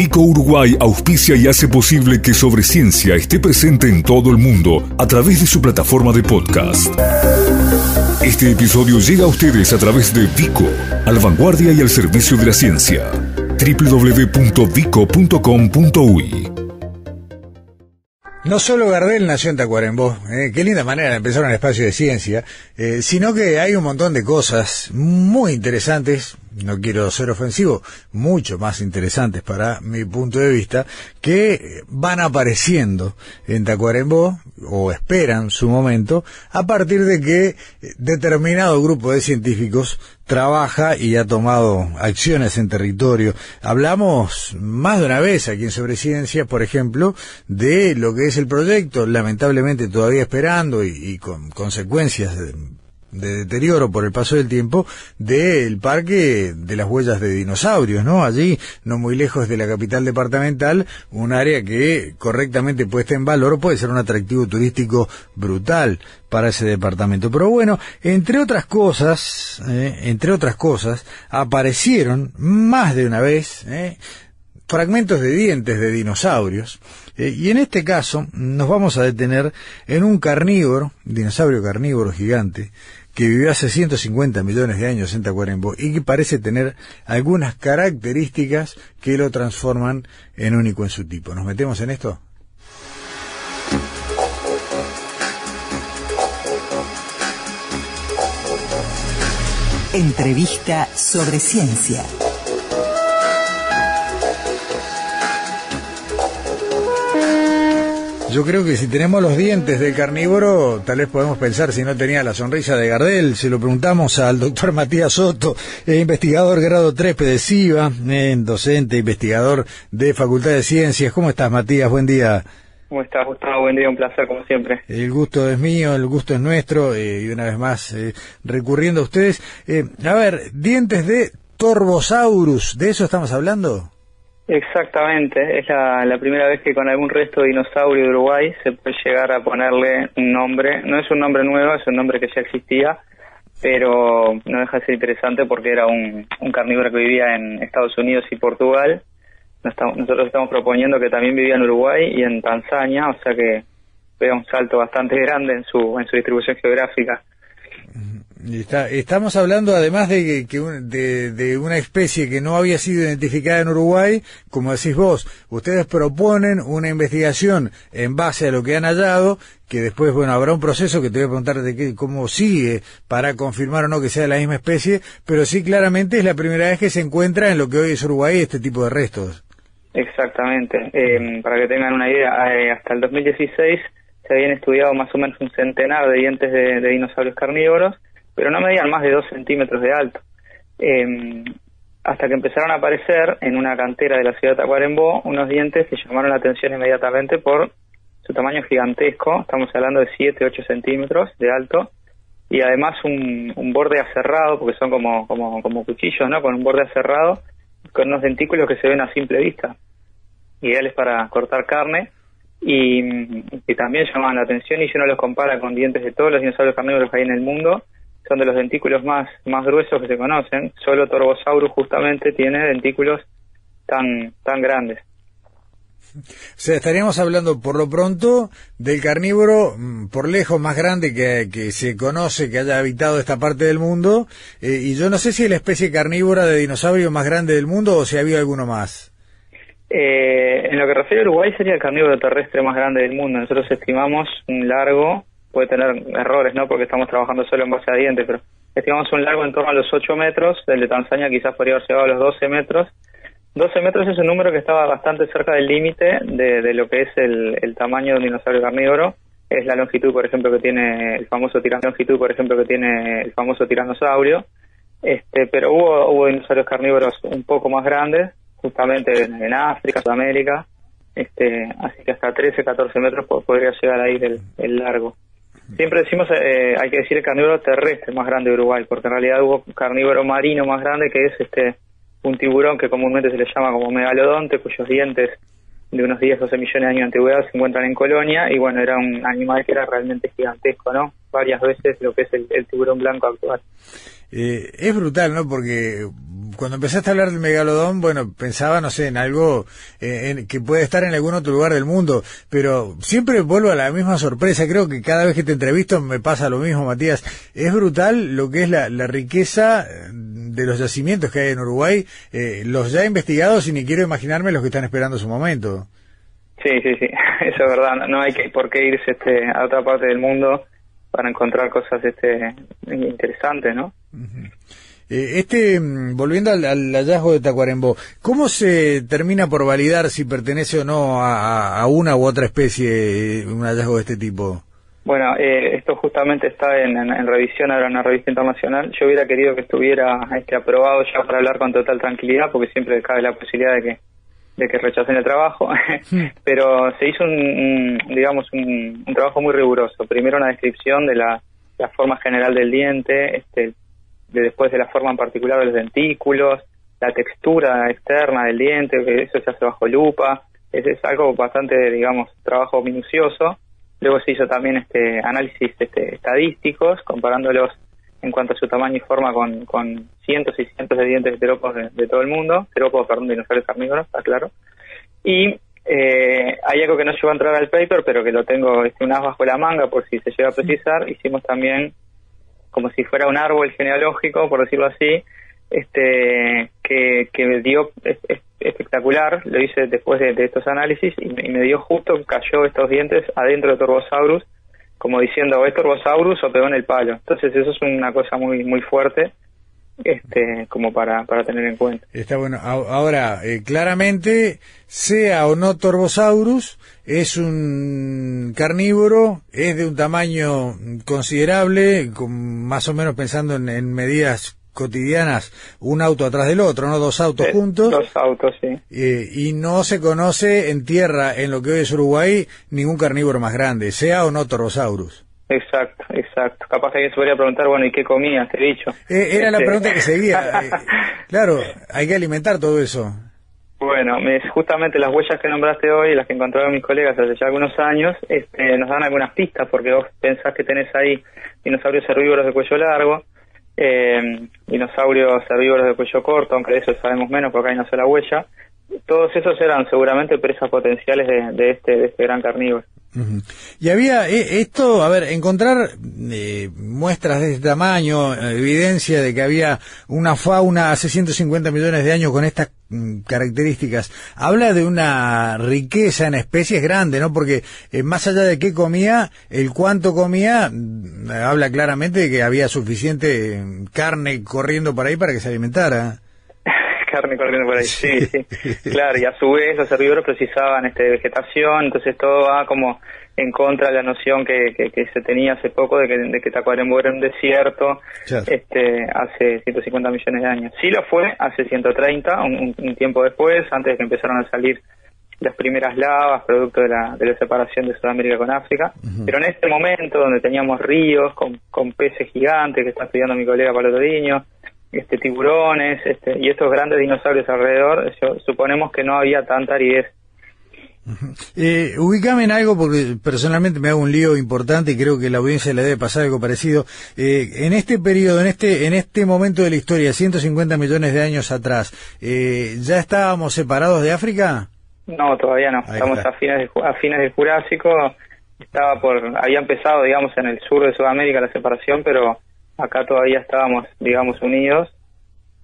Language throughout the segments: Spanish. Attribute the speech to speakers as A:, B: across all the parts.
A: Vico Uruguay auspicia y hace posible que Sobre Ciencia esté presente en todo el mundo a través de su plataforma de podcast. Este episodio llega a ustedes a través de Vico, al vanguardia y al servicio de la ciencia. www.vico.com.uy
B: no solo Gardel nació en Tacuarembó, eh, qué linda manera de empezar un espacio de ciencia, eh, sino que hay un montón de cosas muy interesantes no quiero ser ofensivo, mucho más interesantes para mi punto de vista, que van apareciendo en Tacuarembó, o esperan su momento, a partir de que determinado grupo de científicos trabaja y ha tomado acciones en territorio. Hablamos más de una vez aquí en Sobre Ciencia, por ejemplo, de lo que es el proyecto, lamentablemente todavía esperando y, y con consecuencias de deterioro por el paso del tiempo del parque de las huellas de dinosaurios, ¿no? Allí, no muy lejos de la capital departamental, un área que correctamente puesta en valor puede ser un atractivo turístico brutal para ese departamento. Pero bueno, entre otras cosas, eh, entre otras cosas, aparecieron más de una vez, eh, fragmentos de dientes de dinosaurios. Eh, y en este caso nos vamos a detener en un carnívoro, dinosaurio carnívoro gigante, que vivió hace 150 millones de años en Tacuarembó y que parece tener algunas características que lo transforman en único en su tipo. ¿Nos metemos en esto?
C: Entrevista sobre ciencia.
B: Yo creo que si tenemos los dientes del carnívoro, tal vez podemos pensar si no tenía la sonrisa de Gardel. Se lo preguntamos al doctor Matías Soto, eh, investigador grado 3 PEDESIVA, eh, docente, investigador de Facultad de Ciencias. ¿Cómo estás, Matías? Buen día.
D: ¿Cómo estás, Gustavo? Buen día, un placer, como siempre.
B: El gusto es mío, el gusto es nuestro, eh, y una vez más, recurriendo a ustedes. a ver, dientes de Torbosaurus, ¿de eso estamos hablando?
D: Exactamente, es la, primera vez que con algún resto de dinosaurio de Uruguay se puede llegar a ponerle un nombre. No es un nombre nuevo, es un nombre que ya existía, pero no deja de ser interesante porque era un, carnívoro que vivía en Estados Unidos y Portugal. Nosotros estamos proponiendo que también vivía en Uruguay y en Tanzania, o sea que vea un salto bastante grande en su, en su distribución geográfica
B: estamos hablando además de, que, de, una especie que no había sido identificada en Uruguay, como decís vos, ustedes proponen una investigación en base a lo que han hallado, que después, bueno, habrá un proceso que te voy a preguntar de qué, cómo sigue para confirmar o no que sea la misma especie, pero sí claramente es la primera vez que se encuentra en lo que hoy es Uruguay este tipo de restos.
D: Exactamente. Eh, para que tengan una idea, eh, hasta el 2016 se habían estudiado más o menos un centenar de dientes de dinosaurios carnívoros, pero no medían más de dos centímetros de alto. Em, hasta que empezaron a aparecer en una cantera de la ciudad de Tacuarembó unos dientes que llamaron la atención inmediatamente por su tamaño gigantesco, estamos hablando de 7, 8 centímetros de alto, y además un, borde aserrado, porque son como cuchillos, ¿no? Con un borde aserrado, con unos dentículos que se ven a simple vista, ideales para cortar carne, y que también llamaban la atención, y si uno los compara con dientes de todos los dinosaurios carnívoros que hay en el mundo, son de los dentículos más, más gruesos que se conocen. Solo Torbosaurus justamente tiene dentículos tan, tan grandes.
B: O sea, estaríamos hablando por lo pronto del carnívoro mm, por lejos más grande que, que se conoce que haya habitado esta parte del mundo. Eh, y yo no sé si es la especie carnívora de dinosaurio más grande del mundo o si ha habido alguno más.
D: Eh, en lo que refiere a Uruguay sería el carnívoro terrestre más grande del mundo. Nosotros estimamos un largo puede tener errores, ¿no? Porque estamos trabajando solo en base a dientes, pero estimamos un largo en torno a los 8 metros, el de Tanzania quizás podría haber llegado a los 12 metros. 12 metros es un número que estaba bastante cerca del límite de, lo que es el, tamaño de un dinosaurio carnívoro. Es la longitud, por ejemplo, que tiene el famoso longitud, por ejemplo, que tiene el famoso tiranosaurio. Este, pero hubo, hubo dinosaurios carnívoros un poco más grandes, justamente en, África, Sudamérica. Este, así que hasta 13, 14 metros podría llegar ahí el, el largo. Siempre decimos, eh, hay que decir el carnívoro terrestre más grande de Uruguay, porque en realidad hubo carnívoro marino más grande que es este un tiburón que comúnmente se le llama como megalodonte, cuyos dientes de unos 10 o 12 millones de años de antigüedad se encuentran en Colonia y bueno, era un animal que era realmente gigantesco, ¿no? Varias veces lo que es el, tiburón blanco actual.
B: Eh, es brutal, ¿no? Porque cuando empezaste a hablar del megalodón, bueno, pensaba, no sé, en algo eh, que puede estar en algún otro lugar del mundo, pero siempre vuelvo a la misma sorpresa. Creo que cada vez que te entrevisto me pasa lo mismo, Matías. Es brutal lo que es la, riqueza de los yacimientos que hay en Uruguay, eh, los ya investigados y ni quiero imaginarme los que están esperando su momento.
D: Sí, sí, sí, eso es verdad. No hay que, por qué irse este, a otra parte del mundo para encontrar cosas este, interesantes, ¿no?
B: Eh, este, mm, volviendo al, hallazgo de Tacuarembó, ¿cómo se termina por validar si pertenece o no a, una u otra especie un hallazgo de este tipo?
D: Bueno, eh, esto justamente está en, revisión ahora en una revista internacional. Yo hubiera querido que estuviera este, aprobado ya para hablar con total tranquilidad, porque siempre cabe la posibilidad de que de que rechacen el trabajo, pero se hizo un, digamos un, trabajo muy riguroso. Primero una descripción de la, forma general del diente, este, de después de la forma en particular de los dentículos, la textura externa del diente, que eso se hace bajo lupa, es, es algo bastante, digamos, trabajo minucioso. Luego se hizo también este análisis este, estadísticos, comparándolos en cuanto a su tamaño y forma con, con cientos y cientos de dientes de terópodos de, todo el mundo, terópodos, perdón, dinosaurios carnívoros, está claro. Y eh, hay algo que no llegó a entrar al paper, pero que lo tengo este, un as bajo la manga por si se llega a precisar. Hicimos también como si fuera un árbol genealógico, por decirlo así, este que, que dio espectacular, lo hice después de, estos análisis y, me dio justo, cayó estos dientes adentro de Torbosaurus como diciendo, ¿es Torbosaurus o pegó en el palo? Entonces eso es una cosa muy muy fuerte este como para, para tener en cuenta.
B: Está bueno. Ahora, eh, claramente, sea o no Torbosaurus, es un carnívoro, es de un tamaño considerable, con, más o menos pensando en medidas cotidianas un auto atrás del otro, ¿no? Dos autos juntos.
D: Dos autos, sí.
B: Eh, y no se conoce en tierra, en lo que hoy es Uruguay, ningún carnívoro más grande, sea o no Torosaurus.
D: Exacto, exacto. Capaz que alguien se podría preguntar, bueno, ¿y qué comías, te he dicho?
B: Eh, era la este, pregunta que seguía. Eh, claro, hay que alimentar todo eso.
D: Bueno, justamente las huellas que nombraste hoy, las que encontraron mis colegas hace ya algunos años, este, nos dan algunas pistas, porque vos pensás que tenés ahí dinosaurios herbívoros de cuello largo, eh, dinosaurios herbívoros de cuello corto, aunque de eso sabemos menos porque hay una sola huella. Todos esos eran seguramente presas potenciales de, este, de este gran carnívoro.
B: Y había eh, esto, a ver, encontrar eh, muestras de este tamaño, evidencia de que había una fauna hace 150 millones de años con estas mm, características, habla de una riqueza en especies grande, ¿no? Porque eh, más allá de qué comía, el cuánto comía, mm, habla claramente de que había suficiente carne corriendo por ahí para que se alimentara
D: carne corriendo por ahí, sí, sí, claro, y a su vez los herbívoros precisaban este, vegetación, entonces todo va como en contra de la noción que, que, se tenía hace poco de que, de que Tacuarembó era un desierto este, hace 150 millones de años. Sí lo fue hace 130, un, un, tiempo después, antes de que empezaron a salir las primeras lavas, producto de la, de la separación de Sudamérica con África. Pero en este momento, donde teníamos ríos con, con peces gigantes, que está estudiando mi colega Pablo Todiño, este, tiburones este, y estos grandes dinosaurios alrededor, suponemos que no había tanta aridez.
B: Eh, ubícame en algo porque personalmente me hago un lío importante y creo que la audiencia le debe pasar algo parecido. Eh, en este periodo, en este, en este momento de la historia, 150 millones de años atrás, eh, ¿ya estábamos separados de África?
D: No, todavía no. Estamos a fines, a fines del Jurásico. Estaba por, había empezado, digamos, en el sur de Sudamérica la separación, pero acá todavía estábamos, digamos, unidos,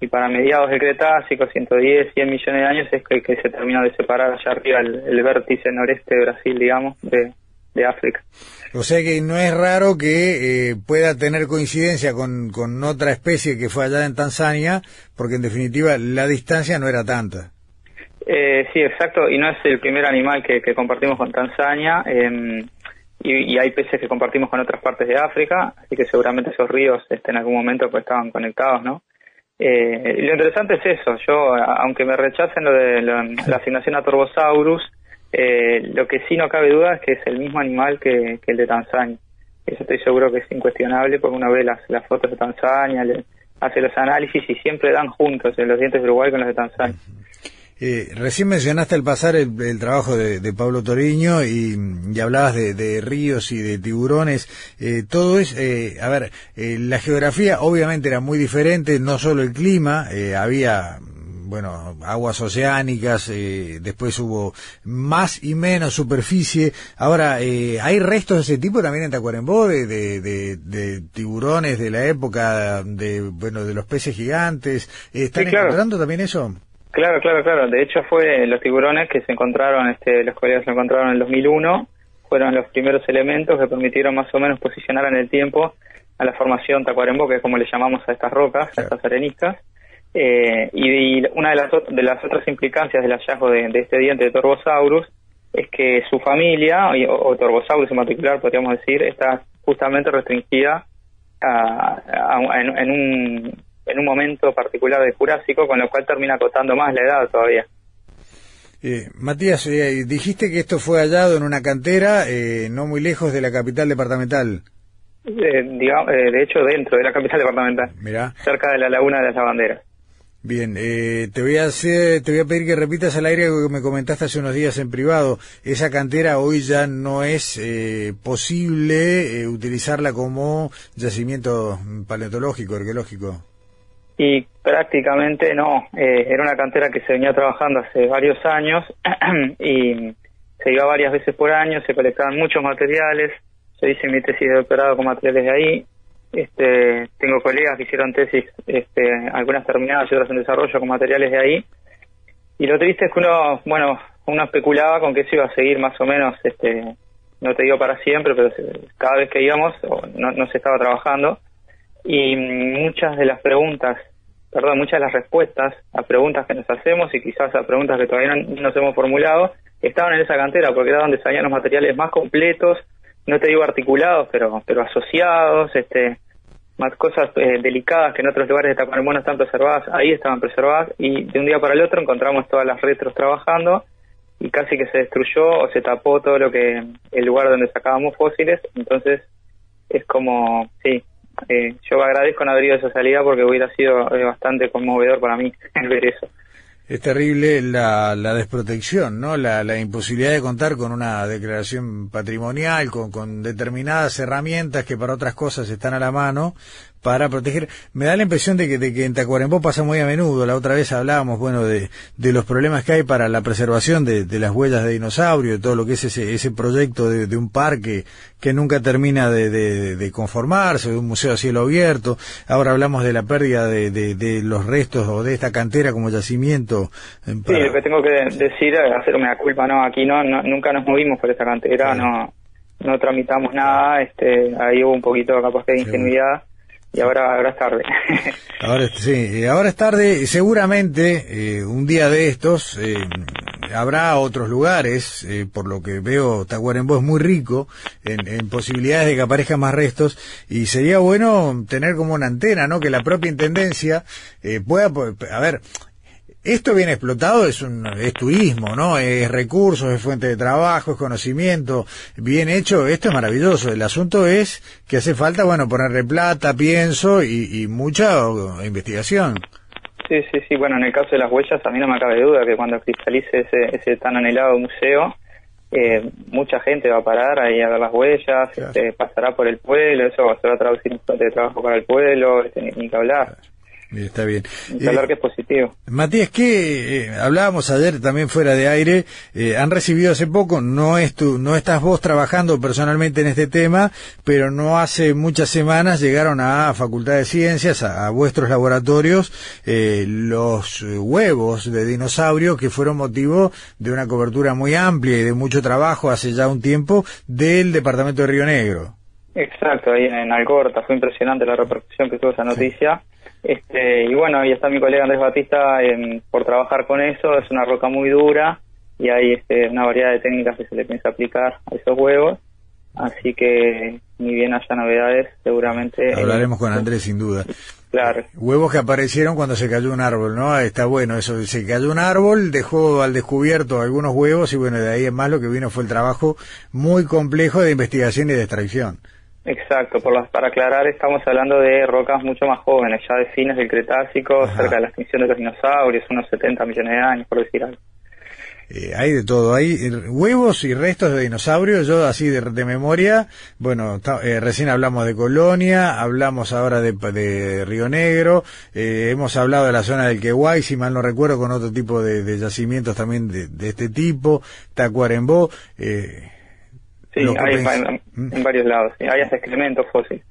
D: y para mediados del Cretácico, 110, 100 millones de años, es que, se terminó de separar allá arriba el, vértice noreste de Brasil, digamos, de, África.
B: O sea que no es raro que eh, pueda tener coincidencia con, con otra especie que fue allá en Tanzania, porque en definitiva la distancia no era tanta.
D: Eh, sí, exacto, y no es el primer animal que, que compartimos con Tanzania. Eh, y, hay peces que compartimos con otras partes de África, así que seguramente esos ríos este, en algún momento pues estaban conectados, ¿no? Eh, y lo interesante es eso, yo, aunque me rechacen lo de la, asignación a Torbosaurus, eh, lo que sí no cabe duda es que es el mismo animal que, el de Tanzania. Eso estoy seguro que es incuestionable porque uno ve las, las fotos de Tanzania, hace los análisis y siempre dan juntos los dientes de Uruguay con los de Tanzania.
B: Eh, recién mencionaste al pasar el, trabajo de, Pablo Toriño y, hablabas de, ríos y de tiburones. Eh, todo es, eh, a ver, la geografía obviamente era muy diferente, no solo el clima, había bueno, aguas oceánicas, después hubo más y menos superficie. Ahora, ¿hay restos de ese tipo también en Tacuarembó, de, de, tiburones de la época, de, bueno, de los peces gigantes? ¿Están encontrando también eso?
D: Claro, claro, claro. De hecho fue los tiburones que se encontraron, este, los colegas se encontraron en el 2001, fueron los primeros elementos que permitieron más o menos posicionar en el tiempo a la formación Tacuarembó, que es como le llamamos a estas rocas, a estas areniscas. Eh, y, una de las, de las otras implicancias del hallazgo de, este diente de Torbosaurus es que su familia, o, Torbosaurus en particular, podríamos decir, está justamente restringida en, un en un momento particular de Jurásico, con lo cual termina acotando más la edad todavía.
B: Eh, Matías, eh, dijiste que esto fue hallado en una cantera eh, no muy lejos de la capital departamental.
D: de hecho, dentro de la capital departamental, cerca de la laguna de las lavanderas.
B: Bien, te voy a hacer, te voy a pedir que repitas al aire algo que me comentaste hace unos días en privado. Esa cantera hoy ya no es posible utilizarla como yacimiento paleontológico, arqueológico.
D: Y prácticamente no, eh, era una cantera que se venía trabajando hace varios años y se iba varias veces por año, se colectaban muchos materiales, yo hice mi tesis de doctorado con materiales de ahí, este, tengo colegas que hicieron tesis, este, algunas terminadas y otras en desarrollo con materiales de ahí, y lo triste es que uno, bueno, uno especulaba con que eso iba a seguir más o menos, este, no te digo para siempre, pero cada vez que íbamos no, no se estaba trabajando, y muchas de las preguntas, perdón, muchas de las respuestas a preguntas que nos hacemos y quizás a preguntas que todavía no nos hemos formulado, estaban en esa cantera porque era donde salían los materiales más completos, no te digo articulados, pero pero asociados, este más cosas eh, delicadas que en otros lugares de Tacuarembó no están preservadas, ahí estaban preservadas y de un día para el otro encontramos todas las retros trabajando y casi que se destruyó o se tapó todo lo que el lugar donde sacábamos fósiles, entonces es como, sí, eh, yo agradezco no haber ido a esa salida porque hubiera sido eh, bastante conmovedor para mí ver eso.
B: Es terrible la, la desprotección, ¿no? La, la, imposibilidad de contar con una declaración patrimonial, con, con determinadas herramientas que para otras cosas están a la mano, para proteger. Me da la impresión de que, de que en Tacuarembó pasa muy a menudo. La otra vez hablábamos, bueno, de, de los problemas que hay para la preservación de, de las huellas de dinosaurio, de todo lo que es ese, ese proyecto de, de un parque que nunca termina de, de, conformarse, de un museo a cielo abierto. Ahora hablamos de la pérdida de, de, los restos o de esta cantera como yacimiento.
D: Sí, lo que tengo que decir, hacerme la culpa, no, aquí no, nunca nos movimos por esta cantera, no no tramitamos nada, este, ahí hubo un poquito capaz de ingenuidad y ahora, ahora es tarde.
B: ahora, sí, ahora es tarde. Seguramente eh, un día de estos eh, habrá otros lugares, eh, por lo que veo, Tacuarembó es muy rico en, en, posibilidades de que aparezcan más restos y sería bueno tener como una antena, ¿no? Que la propia intendencia pueda, a ver, esto bien explotado es un es turismo, ¿no? Es recursos, es fuente de trabajo, es conocimiento. Bien hecho, esto es maravilloso. El asunto es que hace falta, bueno, ponerle plata, pienso y, mucha investigación.
D: Sí, sí, sí. Bueno, en el caso de las huellas, a mí no me cabe duda que cuando cristalice ese, ese tan anhelado museo, eh, mucha gente va a parar ahí a ver las huellas, este, pasará por el pueblo, eso va a traducir en fuente de trabajo para el pueblo, este, ni, que hablar.
B: Está bien.
D: Eh, que es positivo.
B: Matías, que eh, hablábamos ayer también fuera de aire, eh, han recibido hace poco, no es tu, no estás vos trabajando personalmente en este tema, pero no hace muchas semanas llegaron a Facultad de Ciencias, a, vuestros laboratorios, los huevos de dinosaurio que fueron motivo de una cobertura muy amplia y de mucho trabajo hace ya un tiempo del Departamento de Río Negro.
D: Exacto, ahí en Algorta fue impresionante la repercusión que tuvo esa noticia. Este, y bueno, ahí está mi colega Andrés Batista por trabajar con eso, es una roca muy dura y hay este, una variedad de técnicas que se le piensa aplicar a esos huevos, así que ni bien haya novedades, seguramente...
B: Hablaremos con Andrés sin duda.
D: Claro.
B: Huevos que aparecieron cuando se cayó un árbol, ¿no? Está bueno eso, se cayó un árbol, dejó al descubierto algunos huevos y bueno, de ahí en más lo que vino fue el trabajo muy complejo de investigación y de extracción.
D: Exacto, por las, para aclarar, estamos hablando de rocas mucho más jóvenes, ya de fines del Cretácico, cerca de la extinción de los dinosaurios, unos 70 millones de años, por decir algo.
B: Eh, hay de todo, hay huevos y restos de dinosaurios, yo así de, de memoria, bueno, eh, recién hablamos de Colonia, hablamos ahora de, de Río Negro, eh, hemos hablado de la zona del Quehuay, si mal no recuerdo, con otro tipo de, de yacimientos también de, de, este tipo, Tacuarembó.
D: Eh, sí, hay en, ¿Mm? en, varios lados, hay hasta excrementos fósiles.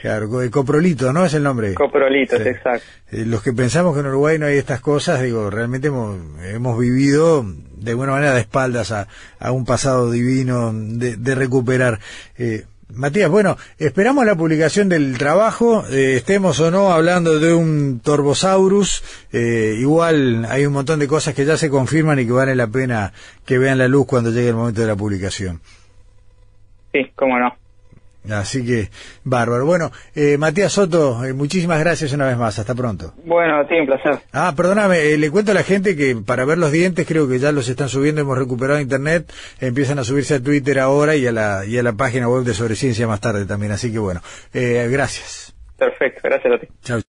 B: Claro, coprolito, ¿no? Es el nombre.
D: Coprolitos, sí. exacto.
B: Eh, los que pensamos que en Uruguay no hay estas cosas, digo, realmente hemos, hemos vivido de alguna manera de espaldas a, a un pasado divino de, de recuperar. Eh, Matías, bueno, esperamos la publicación del trabajo, eh, estemos o no hablando de un Torbosaurus, eh, igual hay un montón de cosas que ya se confirman y que vale la pena que vean la luz cuando llegue el momento de la publicación.
D: Sí, cómo no.
B: Así que, bárbaro. Bueno, eh, Matías Soto, eh, muchísimas gracias una vez más. Hasta pronto.
D: Bueno, sí, un placer.
B: Ah, perdóname, eh, le cuento a la gente que para ver los dientes creo que ya los están subiendo, hemos recuperado internet, empiezan a subirse a Twitter ahora y a la, y a la página web de Sobreciencia más tarde también. Así que bueno, eh, gracias.
D: Perfecto, gracias a ti.
B: Chao.